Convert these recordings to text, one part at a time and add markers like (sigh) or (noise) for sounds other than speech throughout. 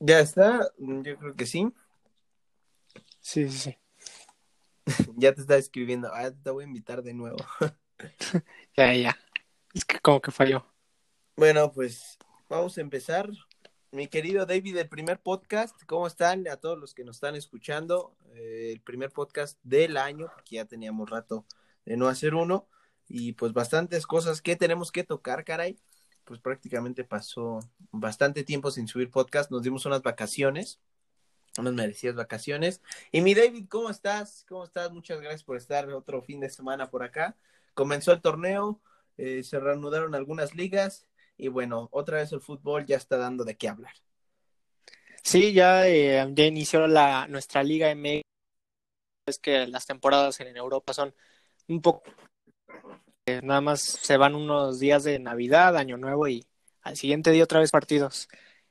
Ya está, yo creo que sí. Sí, sí, sí. (laughs) ya te está escribiendo. Ah, te voy a invitar de nuevo. (laughs) ya, ya. Es que como que falló. Bueno, pues vamos a empezar. Mi querido David, el primer podcast, ¿cómo están? A todos los que nos están escuchando, eh, el primer podcast del año, porque ya teníamos rato de no hacer uno, y pues bastantes cosas que tenemos que tocar, caray. Pues prácticamente pasó bastante tiempo sin subir podcast, nos dimos unas vacaciones, unas merecidas vacaciones. Y mi David, ¿cómo estás? ¿Cómo estás? Muchas gracias por estar otro fin de semana por acá. Comenzó el torneo, eh, se reanudaron algunas ligas y bueno, otra vez el fútbol ya está dando de qué hablar. Sí, ya, eh, ya inició la, nuestra liga MX. Es que las temporadas en Europa son un poco... Nada más se van unos días de Navidad, Año Nuevo y al siguiente día otra vez partidos.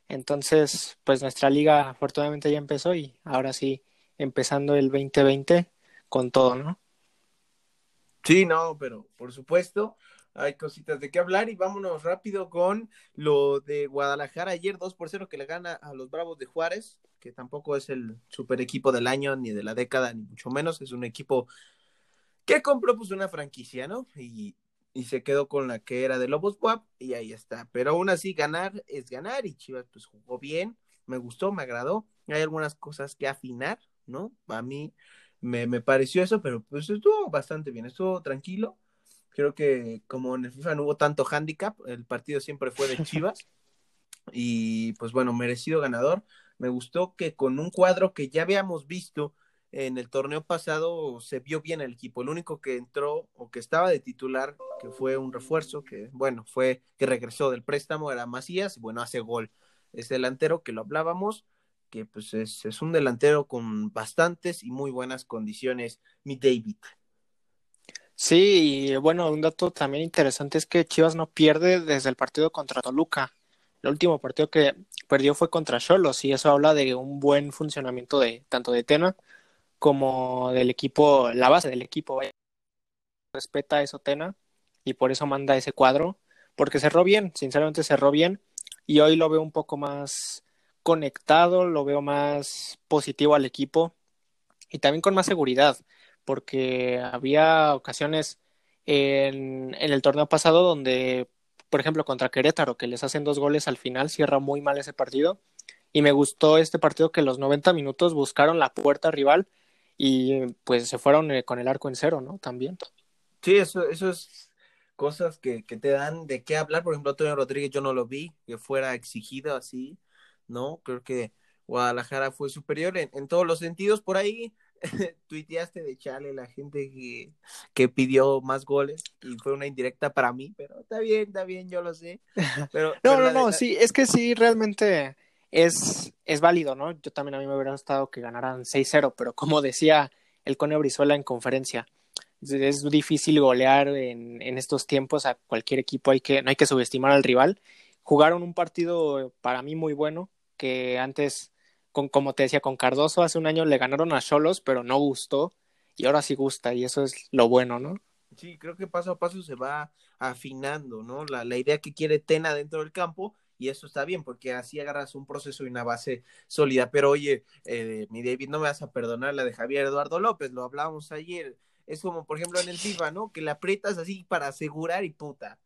Entonces, pues nuestra liga afortunadamente ya empezó y ahora sí, empezando el 2020 con todo, ¿no? Sí, no, pero por supuesto hay cositas de qué hablar y vámonos rápido con lo de Guadalajara ayer 2 por 0 que le gana a los Bravos de Juárez, que tampoco es el super equipo del año ni de la década, ni mucho menos, es un equipo que compró pues una franquicia, ¿no? Y, y se quedó con la que era de Lobos WAP y ahí está. Pero aún así ganar es ganar y Chivas pues jugó bien, me gustó, me agradó. Hay algunas cosas que afinar, ¿no? A mí me, me pareció eso, pero pues estuvo bastante bien, estuvo tranquilo Creo que como en el FIFA no hubo tanto handicap, el partido siempre fue de (laughs) Chivas. y pues bueno, merecido ganador. Me gustó que con un cuadro que ya habíamos visto en el torneo pasado se vio bien el equipo. El único que entró o que estaba de titular, que fue un refuerzo, que bueno, fue que regresó del préstamo, era Macías, y bueno, hace gol. Es delantero que lo hablábamos, que pues es, un delantero con bastantes y muy buenas condiciones, mi David. Sí, y bueno, un dato también interesante es que Chivas no pierde desde el partido contra Toluca. El último partido que perdió fue contra Cholos y eso habla de un buen funcionamiento de tanto de Tena como del equipo, la base del equipo. Respeta eso Tena y por eso manda ese cuadro, porque cerró bien, sinceramente cerró bien y hoy lo veo un poco más conectado, lo veo más positivo al equipo y también con más seguridad porque había ocasiones en, el torneo pasado donde, por ejemplo, contra Querétaro, que les hacen dos goles al final, cierra muy mal ese partido. Y me gustó este partido que los 90 minutos buscaron la puerta rival y pues se fueron eh, con el arco en cero, ¿no? También. Sí, eso, eso es cosas que, que te dan de qué hablar. Por ejemplo, Antonio Rodríguez yo no lo vi, que fuera exigido así, ¿no? Creo que Guadalajara fue superior en, en todos los sentidos. Por ahí (laughs) tuiteaste de Chale la gente que, que, pidió más goles y fue una indirecta para mí, pero está bien, está bien, yo lo sé. (laughs) Pero, no, no, no, sí, es que sí, realmente es, es válido, ¿no? Yo también a mí me hubiera gustado que ganaran 6-0, pero como decía el Cone Brizuela en conferencia, es difícil golear en, en, estos tiempos a cualquier equipo, hay que, no hay que subestimar al rival. Jugaron un partido para mí muy bueno, que antes como te decía, con Cardoso hace un año le ganaron a Cholos, pero no gustó y ahora sí gusta y eso es lo bueno, ¿no? Sí, creo que paso a paso se va afinando, ¿no? La, la idea que quiere Tena dentro del campo y eso está bien porque así agarras un proceso y una base sólida. Pero oye, eh, mi David, no me vas a perdonar la de Javier Eduardo López, lo hablábamos ayer. Es como, por ejemplo, en el FIFA, ¿no? Que le aprietas así para asegurar y puta,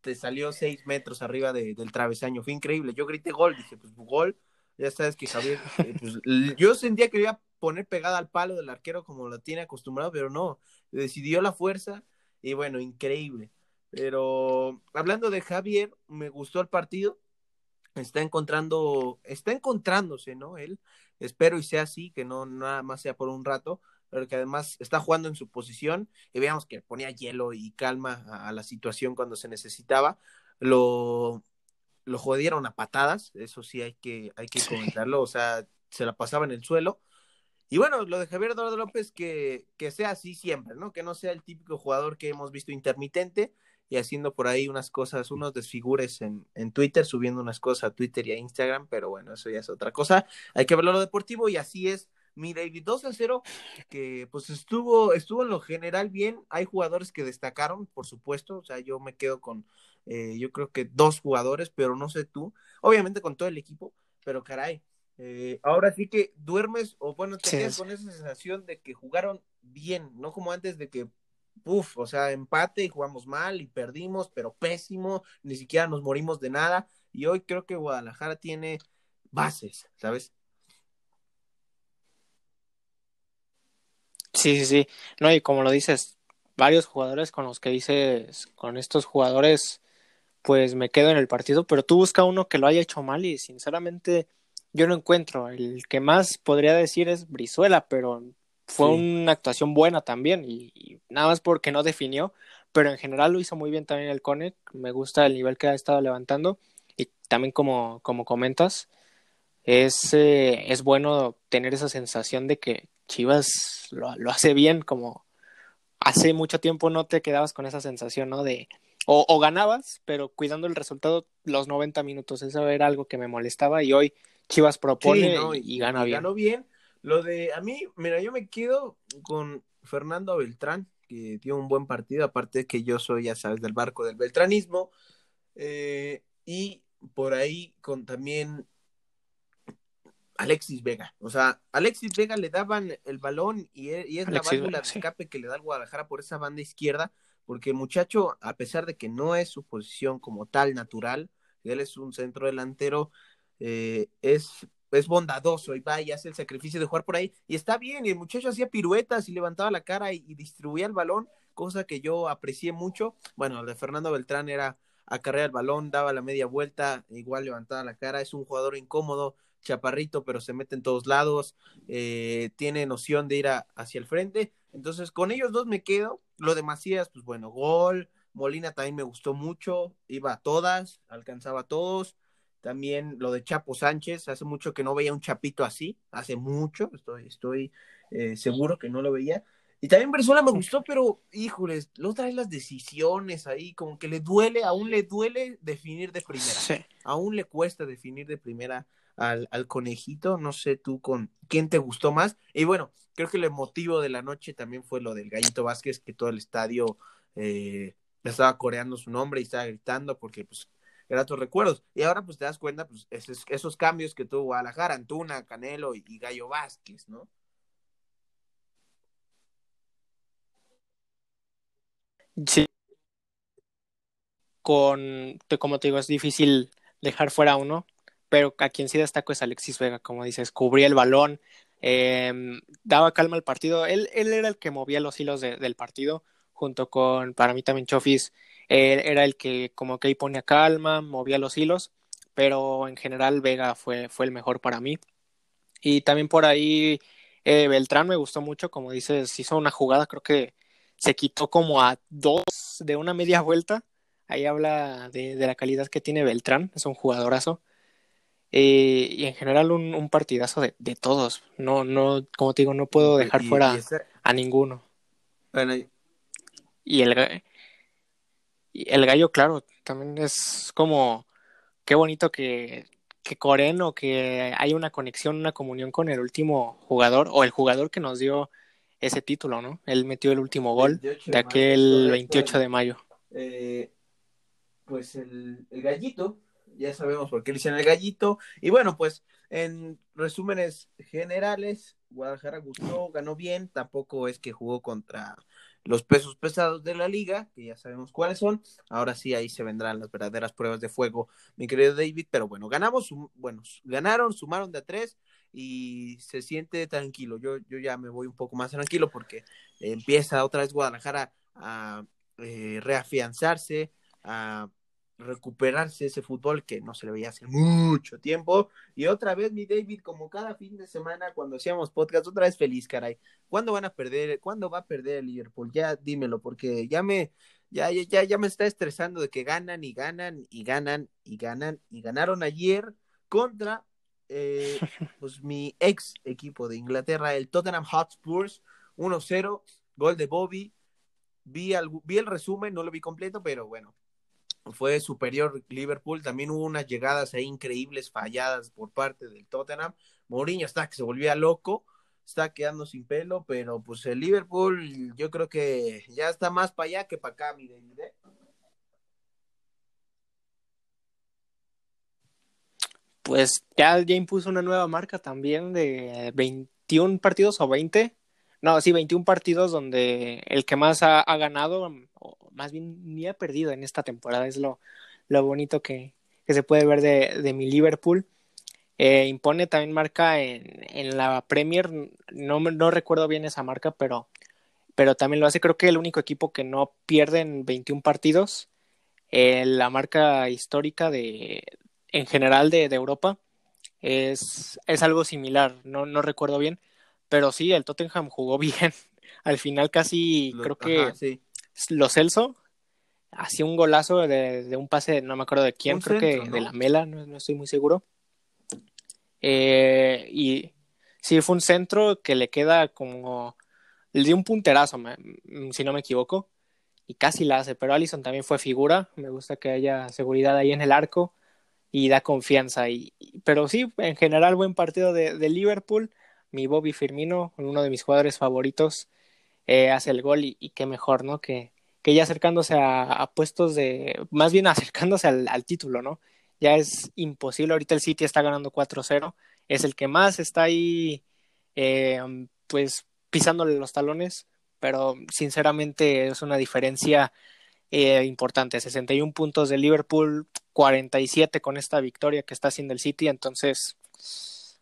te salió seis metros arriba de, del travesaño. Fue increíble. Yo grité gol, dije, pues gol, ya sabes que Javier, eh, pues, yo sentía que iba a poner pegada al palo del arquero como lo tiene acostumbrado, pero no, decidió la fuerza y bueno, increíble. Pero hablando de Javier, me gustó el partido, está encontrando, está encontrándose, ¿no? Él, espero y sea así, que no nada más sea por un rato, pero que además está jugando en su posición y veamos que ponía hielo y calma a, a la situación cuando se necesitaba. Lo, lo jodieron a patadas, eso sí hay que, hay que comentarlo, o sea, se la pasaba en el suelo. Y bueno, lo de Javier Eduardo López, que, que sea así siempre, ¿no? Que no sea el típico jugador que hemos visto intermitente y haciendo por ahí unas cosas, unos desfigures en, en Twitter, subiendo unas cosas a Twitter y a Instagram, pero bueno, eso ya es otra cosa. Hay que verlo lo deportivo y así es mi David 2 a 0, que pues estuvo, estuvo en lo general bien. Hay jugadores que destacaron, por supuesto. O sea, yo me quedo con, eh, yo creo que dos jugadores, pero no sé tú. Obviamente con todo el equipo, pero caray, eh, ahora sí que duermes o bueno, te quedas con esa sensación de que jugaron bien, no como antes de que, uff, o sea, empate y jugamos mal y perdimos, pero pésimo, ni siquiera nos morimos de nada. Y hoy creo que Guadalajara tiene bases, ¿sabes? Sí, sí, sí. No, y como lo dices, varios jugadores con los que dices, con estos jugadores, pues me quedo en el partido, pero tú busca uno que lo haya hecho mal y sinceramente yo no encuentro. El que más podría decir es Brizuela, pero fue una actuación buena también y, nada más porque no definió, pero en general lo hizo muy bien también el Cone. Me gusta el nivel que ha estado levantando y también como, como comentas, es, eh, es bueno tener esa sensación de que Chivas lo, lo, hace bien, como hace mucho tiempo no te quedabas con esa sensación, ¿no? De o, o ganabas, pero cuidando el resultado los 90 minutos. Eso era algo que me molestaba y hoy Chivas propone y, gana bien. Ganó bien. Lo de a mí, mira, yo me quedo con Fernando Beltrán, que dio un buen partido, aparte que yo soy, ya sabes, del barco del beltranismo. Eh, y por ahí con también Alexis Vega. O sea, Alexis Vega le daban el balón y, e, es la válvula de escape que le da el Guadalajara por esa banda izquierda, porque el muchacho, a pesar de que no es su posición como tal natural, él es un centro delantero, eh, es, es bondadoso y va y hace el sacrificio de jugar por ahí. Y está bien, y el muchacho hacía piruetas y levantaba la cara y, distribuía el balón, cosa que yo aprecié mucho. Bueno, el de Fernando Beltrán era acarrear el balón, daba la media vuelta, igual levantaba la cara, es un jugador incómodo, chaparrito, pero se mete en todos lados, eh, tiene noción de ir hacia el frente. Entonces, con ellos dos me quedo. Lo de Macías, pues bueno, gol. Molina también me gustó mucho, iba a todas, alcanzaba a todos. También lo de Chapo Sánchez, hace mucho que no veía un chapito así, hace mucho, estoy, estoy eh, seguro que no lo veía. Y también Brizuela me gustó, pero híjoles, lo trae las decisiones ahí, como que le duele, aún le duele definir de primera. Aún le cuesta definir de primera al, al, conejito, no sé tú con quién te gustó más. Y bueno, creo que el motivo de la noche también fue lo del Gallito Vázquez, que todo el estadio eh, estaba coreando su nombre y estaba gritando porque pues gratos recuerdos. Y ahora pues te das cuenta, pues esos, cambios que tuvo Guadalajara, Antuna, Canelo y, Gallo Vázquez, ¿no? Sí. Con, como te digo, es difícil dejar fuera uno, pero a quien sí destaco es Alexis Vega, como dices, cubría el balón, em, daba calma al partido. Él, él era el que movía los hilos del partido, junto con, para mí también, Chofis era el que como que ahí ponía calma, movía los hilos, pero en general Vega fue, fue el mejor para mí. Y también por ahí eh, Beltrán me gustó mucho, como dices, hizo una jugada, creo que se quitó como a dos de una media vuelta. Ahí habla de, la calidad que tiene Beltrán, es un jugadorazo. Eh, y en general un, partidazo de, todos. No, no, como te digo, no puedo dejar fuera a ninguno. y el, el gallo, claro, también es como, qué bonito que, que Coren o que hay una conexión, una comunión con el último jugador o el jugador que nos dio ese título, ¿no? Él metió el último gol de, aquel 28 de mayo. Eh, pues el, el, gallito, ya sabemos por qué le dicen el gallito. Y bueno, pues en resúmenes generales, Guadalajara gustó, ganó bien, tampoco es que jugó contra los pesos pesados de la liga, que ya sabemos cuáles son. Ahora sí, ahí se vendrán las verdaderas pruebas de fuego, mi querido David. Pero bueno, ganamos, bueno, ganaron, sumaron de a tres y se siente tranquilo. Yo, yo ya me voy un poco más tranquilo porque empieza otra vez Guadalajara a eh, reafianzarse, a recuperarse ese fútbol que no se le veía hace mucho tiempo. Y otra vez, mi David, como cada fin de semana cuando hacíamos podcast, otra vez feliz, caray. ¿Cuándo van a perder? ¿Cuándo va a perder el Liverpool? Ya dímelo, porque ya me, ya, ya, ya me está estresando de que ganan y ganan y ganan y ganan y ganaron ayer contra eh, (laughs) pues mi ex equipo de Inglaterra, el Tottenham Hotspurs, 1-0, gol de Bobby. Vi, vi el resumen, no lo vi completo, pero bueno, fue superior Liverpool. También hubo unas llegadas ahí increíbles, falladas por parte del Tottenham. Mourinho está que se volvía loco, está quedando sin pelo, pero pues el Liverpool yo creo que ya está más para allá que para acá, mi David. ¿eh? pues ya, ya impuso una nueva marca también de 21 partidos o 20. No, sí, 21 partidos donde el que más ha, ganado, o más bien ni ha perdido en esta temporada, es lo, lo bonito que, se puede ver de, de mi Liverpool. Eh, impone también marca en, en la Premier, no, no recuerdo bien esa marca, pero, pero también lo hace. Creo que el único equipo que no pierde en 21 partidos, eh, la marca histórica de, en general de, de Europa, es, es, algo similar, no, no recuerdo bien, pero sí, el Tottenham jugó (laughs) bien. Al final casi creo que Ajá, sí. lo Celso hacía un golazo de, de, un pase, no me acuerdo de quién, Un creo centro, que ¿no? de la Mela, no, no estoy muy seguro. Eh, y sí, fue un centro que le queda como. Le dio un punterazo, me- si no me equivoco, y casi la hace. Pero Allison también fue figura. Me gusta que haya seguridad ahí en el arco y da confianza. Y, y- pero sí, en general, buen partido de, de Liverpool. Mi Bobby Firmino, uno de mis jugadores favoritos, eh, hace el gol y, qué mejor, ¿no? Que, que ya acercándose a, a puestos de. Más bien (laughs) acercándose al, al título, ¿no? ya es imposible. Ahorita el City está ganando 4-0. Es el que más está ahí, eh, pues, pisándole los talones. Pero sinceramente es una diferencia eh, importante. 61 puntos de Liverpool, 47 con esta victoria que está haciendo el City. Entonces,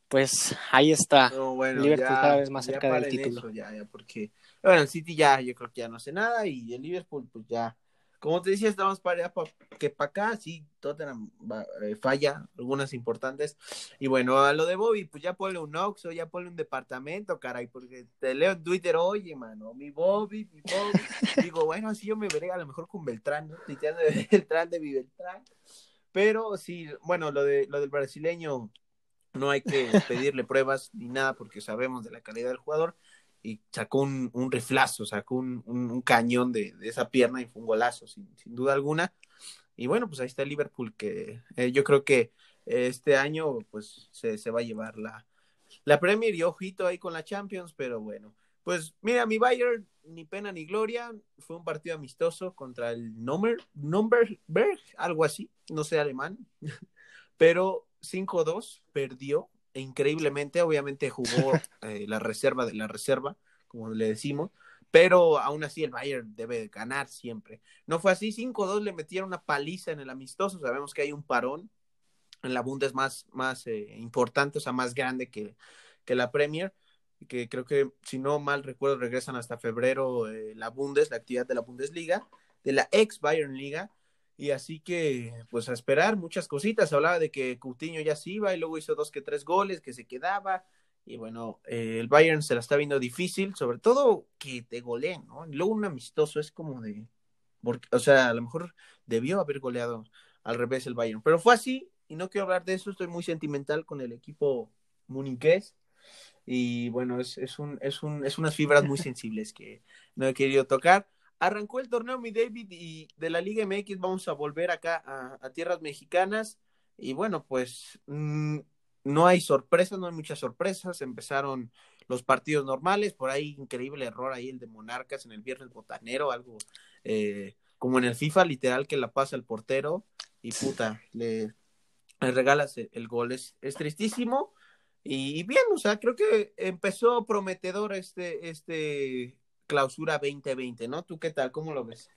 pues ahí está. No, bueno, Liverpool ya, cada vez más cerca del título. eso, ya, ya, porque, bueno, el City ya, yo creo que ya no hace nada y el Liverpool, pues ya, como te decía, estamos para allá pa- que para acá, sí, Tottenham va- eh, falla algunas importantes. Y bueno, a lo de Bobby, pues ya ponle un Oxxo, ya ponle un departamento, caray, porque te leo en Twitter, oye, mano, mi Bobby, mi Bobby. (laughs) Digo, bueno, así yo me veré a lo mejor con Beltrán, ¿no? Tuiteando de (laughs) Beltrán, de mi Beltrán. Pero sí, bueno, lo, de, lo del brasileño no hay que (laughs) pedirle pruebas ni nada porque sabemos de la calidad del jugador y sacó un, un riflazo, sacó un, un, un cañón de, de, esa pierna y fue un golazo sin, sin, duda alguna. Y bueno, pues ahí está Liverpool que eh, yo creo que este año pues se, se va a llevar la, la, Premier y ojito ahí con la Champions, pero bueno. Pues mira, mi Bayern, ni pena ni gloria, fue un partido amistoso contra el Number, Numberberg, algo así, no sé alemán, (laughs) pero 5-2, perdió e increíblemente, obviamente jugó (laughs) eh, la reserva de la reserva, como le decimos, pero aún así el Bayern debe ganar siempre. No fue así, 5-2 le metieron una paliza en el amistoso, sabemos que hay un parón en la Bundes más, más eh, importante, o sea, más grande que, que la Premier, que creo que, si no mal recuerdo, regresan hasta febrero eh, la Bundes, la actividad de la Bundesliga, de la ex Bayern Liga, y así que, pues a esperar muchas cositas. Hablaba de que Coutinho ya se iba y luego hizo dos que tres goles, que se quedaba. Y bueno, eh, el Bayern se la está viendo difícil, sobre todo que te goleen, ¿no? Y luego un amistoso es como de. Porque, o sea, a lo mejor debió haber goleado al revés el Bayern, pero fue así y no quiero hablar de eso. Estoy muy sentimental con el equipo muniqués. Y bueno, es, es, un, es, un, es unas fibras muy sensibles que no he querido tocar arrancó el torneo mi David y de la Liga MX vamos a volver acá a, tierras mexicanas. Y bueno pues mmm, no hay sorpresas, no hay muchas sorpresas, empezaron los partidos normales, por ahí increíble error ahí el de Monarcas en el viernes botanero, algo eh, como en el FIFA literal que la pasa el portero y puta, le, le regalas el, el gol, es, es tristísimo. Y, y, bien, o sea, creo que empezó prometedor este, este clausura 2020, ¿no? ¿Tú qué tal? ¿Cómo lo ves?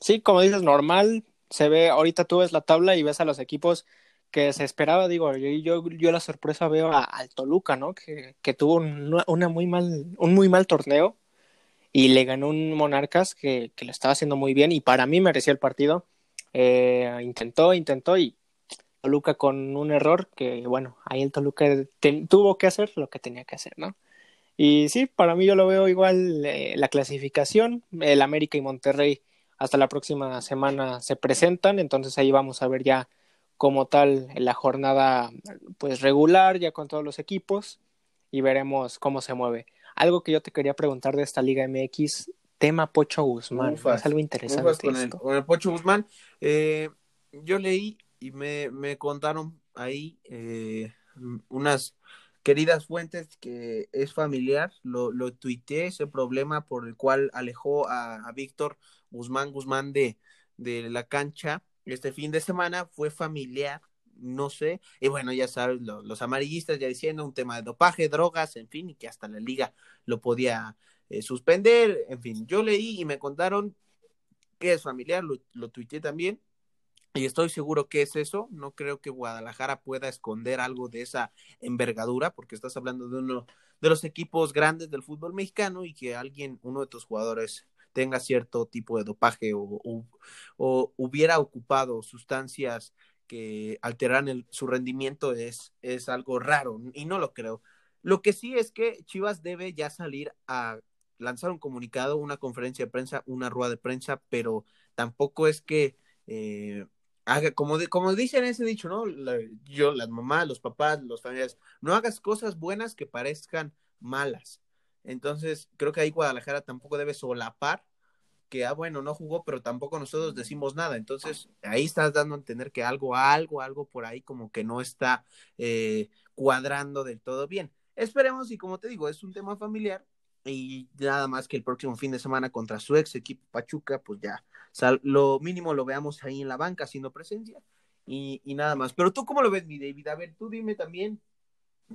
Sí, como dices, normal. Se ve, ahorita tú ves la tabla y ves a los equipos que se esperaba, digo, yo, yo, yo la sorpresa veo al Toluca, ¿no? Que, que tuvo un, una muy mal, un muy mal torneo y le ganó un Monarcas que, que lo estaba haciendo muy bien y para mí merecía el partido. Eh, intentó, intentó y Toluca con un error que, bueno, ahí el Toluca ten, tuvo que hacer lo que tenía que hacer, ¿no? Y sí, para mí yo lo veo igual eh, la clasificación, el América y Monterrey hasta la próxima semana se presentan, entonces ahí vamos a ver ya como tal la jornada pues regular ya con todos los equipos y veremos cómo se mueve. Algo que yo te quería preguntar de esta Liga MX, tema Pocho Guzmán, ufas, es algo interesante. Con el, con, el, Pocho Guzmán, eh, yo leí y me, me contaron ahí eh, unas queridas fuentes que es familiar, lo, lo ese problema por el cual alejó a, a Víctor Guzmán Guzmán de, de la cancha este fin de semana fue familiar, no sé, y bueno, ya sabes, los amarillistas ya diciendo un tema de dopaje, drogas, en fin, y que hasta la liga lo podía eh, suspender, en fin, yo leí y me contaron que es familiar, lo, lo tuiteé también, y estoy seguro que es eso. No creo que Guadalajara pueda esconder algo de esa envergadura, porque estás hablando de uno de los equipos grandes del fútbol mexicano y que alguien, uno de tus jugadores, tenga cierto tipo de dopaje o, o, hubiera ocupado sustancias que alteran su rendimiento es, es algo raro y no lo creo. Lo que sí es que Chivas debe ya salir a lanzar un comunicado, una conferencia de prensa, una rueda de prensa, pero tampoco es que eh, haga, como, como dicen ese dicho, ¿no? yo, las mamás, los papás, los familiares, no hagas cosas buenas que parezcan malas. Entonces, creo que ahí Guadalajara tampoco debe solapar que, ah, bueno, no jugó, pero tampoco nosotros decimos nada. Entonces, ahí estás dando a entender que algo, algo, algo por ahí como que no está eh, cuadrando del todo bien. Esperemos y como te digo, es un tema familiar y nada más que el próximo fin de semana contra su ex equipo Pachuca, pues ya, lo mínimo lo veamos ahí en la banca haciendo presencia y, y, nada más. Pero tú, ¿cómo lo ves, mi David? A ver, tú dime también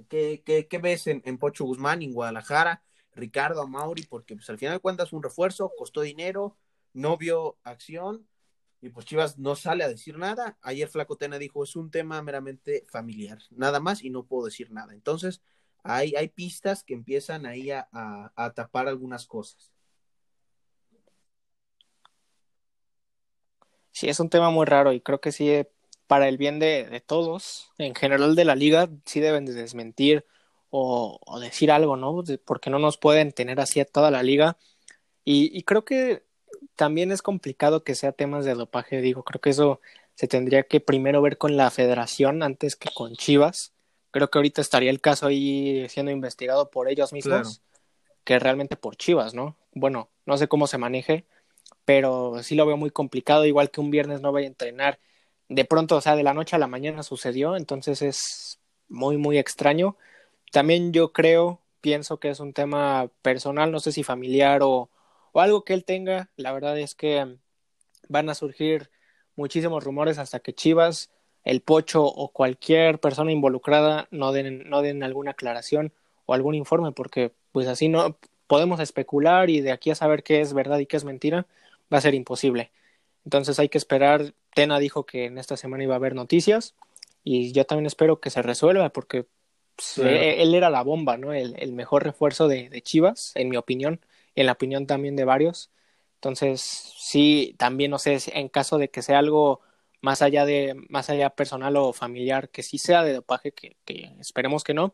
qué, qué, qué ves en, en, Pocho Guzmán, en Guadalajara, Ricardo, Mauri, porque pues al final de cuentas un refuerzo, costó dinero, no vio acción y pues Chivas no sale a decir nada. Ayer Flaco Tena dijo, es un tema meramente familiar, nada más y no puedo decir nada. Entonces, hay, hay pistas que empiezan ahí a, a, tapar algunas cosas. Sí, es un tema muy raro y creo que sí, eh, para el bien de, de todos, en general de la liga, sí deben de desmentir o, o, decir algo, ¿no? Porque no nos pueden tener así a toda la liga. Y, y, creo que también es complicado que sea temas de dopaje, digo, creo que eso se tendría que primero ver con la federación antes que con Chivas creo que ahorita estaría el caso ahí siendo investigado por ellos mismos que realmente por Chivas, ¿no? Bueno, no sé cómo se maneje, pero sí lo veo muy complicado, igual que un viernes no vaya a entrenar. De pronto, o sea, de la noche a la mañana sucedió, entonces es muy, muy extraño. También yo creo, pienso que es un tema personal, no sé si familiar o, o algo que él tenga. La verdad es que van a surgir muchísimos rumores hasta que Chivas el Pocho o cualquier persona involucrada no den, no den alguna aclaración o algún informe, porque pues así no podemos especular y de aquí a saber qué es verdad y qué es mentira va a ser imposible. Entonces hay que esperar. Tena dijo que en esta semana iba a haber noticias y yo también espero que se resuelva porque pues, él, era la bomba, ¿no? El, el mejor refuerzo de, de, Chivas, en mi opinión, en la opinión también de varios. Entonces, sí, también no sé, en caso de que sea algo más allá de, más allá personal o familiar, que sí sea de dopaje, que, que esperemos que no.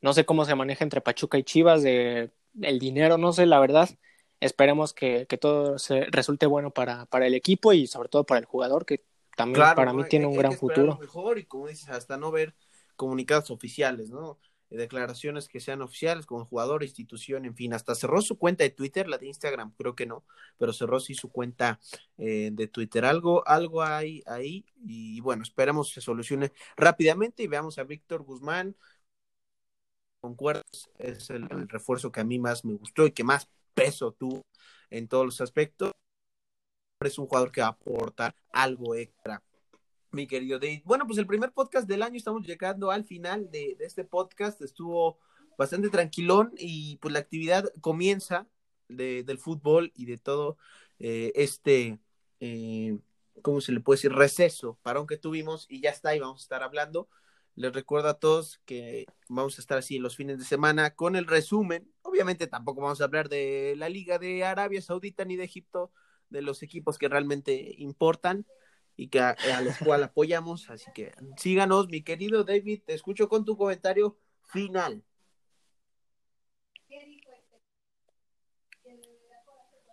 No sé cómo se maneja entre Pachuca y Chivas, de el dinero, no sé, la verdad. Esperemos que, que todo se resulte bueno para, para el equipo y sobre todo para el jugador, que también para mí tiene un gran futuro. Mejor y como dices, hasta no ver comunicados oficiales, ¿no? Declaraciones que sean oficiales como jugador, institución, en fin, hasta cerró su cuenta de Twitter, la de Instagram creo que no, pero cerró sí su cuenta eh, de Twitter. Algo, algo hay ahí y bueno, esperamos se solucione rápidamente y veamos a Víctor Guzmán. Concuerdas, es el, el refuerzo que a mí más me gustó y que más peso tuvo en todos los aspectos. Es un jugador que va a aportar algo extra mi querido Dave. Bueno, pues el primer podcast del año, estamos llegando al final de, este podcast, estuvo bastante tranquilón y pues la actividad comienza de, del fútbol y de todo eh, este, eh, ¿cómo se le puede decir? Receso, parón que tuvimos y ya está, y vamos a estar hablando. Les recuerdo a todos que vamos a estar así los fines de semana con el resumen. Obviamente tampoco vamos a hablar de la Liga de Arabia Saudita ni de Egipto, de los equipos que realmente importan y que a, los cuales apoyamos. Así que síganos, mi querido David, te escucho con tu comentario final.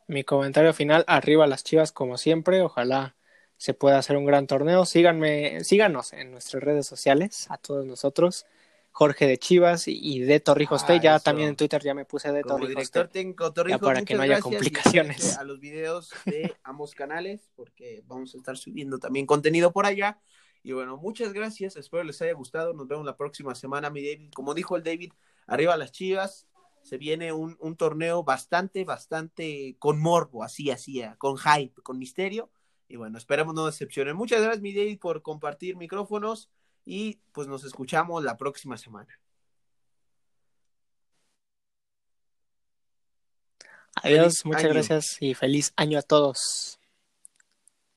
Mi comentario final, arriba las chivas como siempre, ojalá se pueda hacer un gran torneo. Síganme, síganos en nuestras redes sociales, a todos nosotros. Jorge de Chivas y de Torrijos ah, Ya también en Twitter ya me puse de Torrijos director técnico Torrijos, para que no haya complicaciones. A los videos de ambos canales, porque vamos a estar subiendo también contenido por allá. Y bueno, muchas gracias. Espero les haya gustado. Nos vemos la próxima semana, mi David. Como dijo el David, arriba las Chivas. Se viene un, un torneo bastante, bastante con morbo, así, así, con hype, con misterio. Y bueno, esperamos no decepcionen. Muchas gracias, mi David, por compartir micrófonos y pues nos escuchamos la próxima semana. Adiós, muchas gracias y feliz año a todos.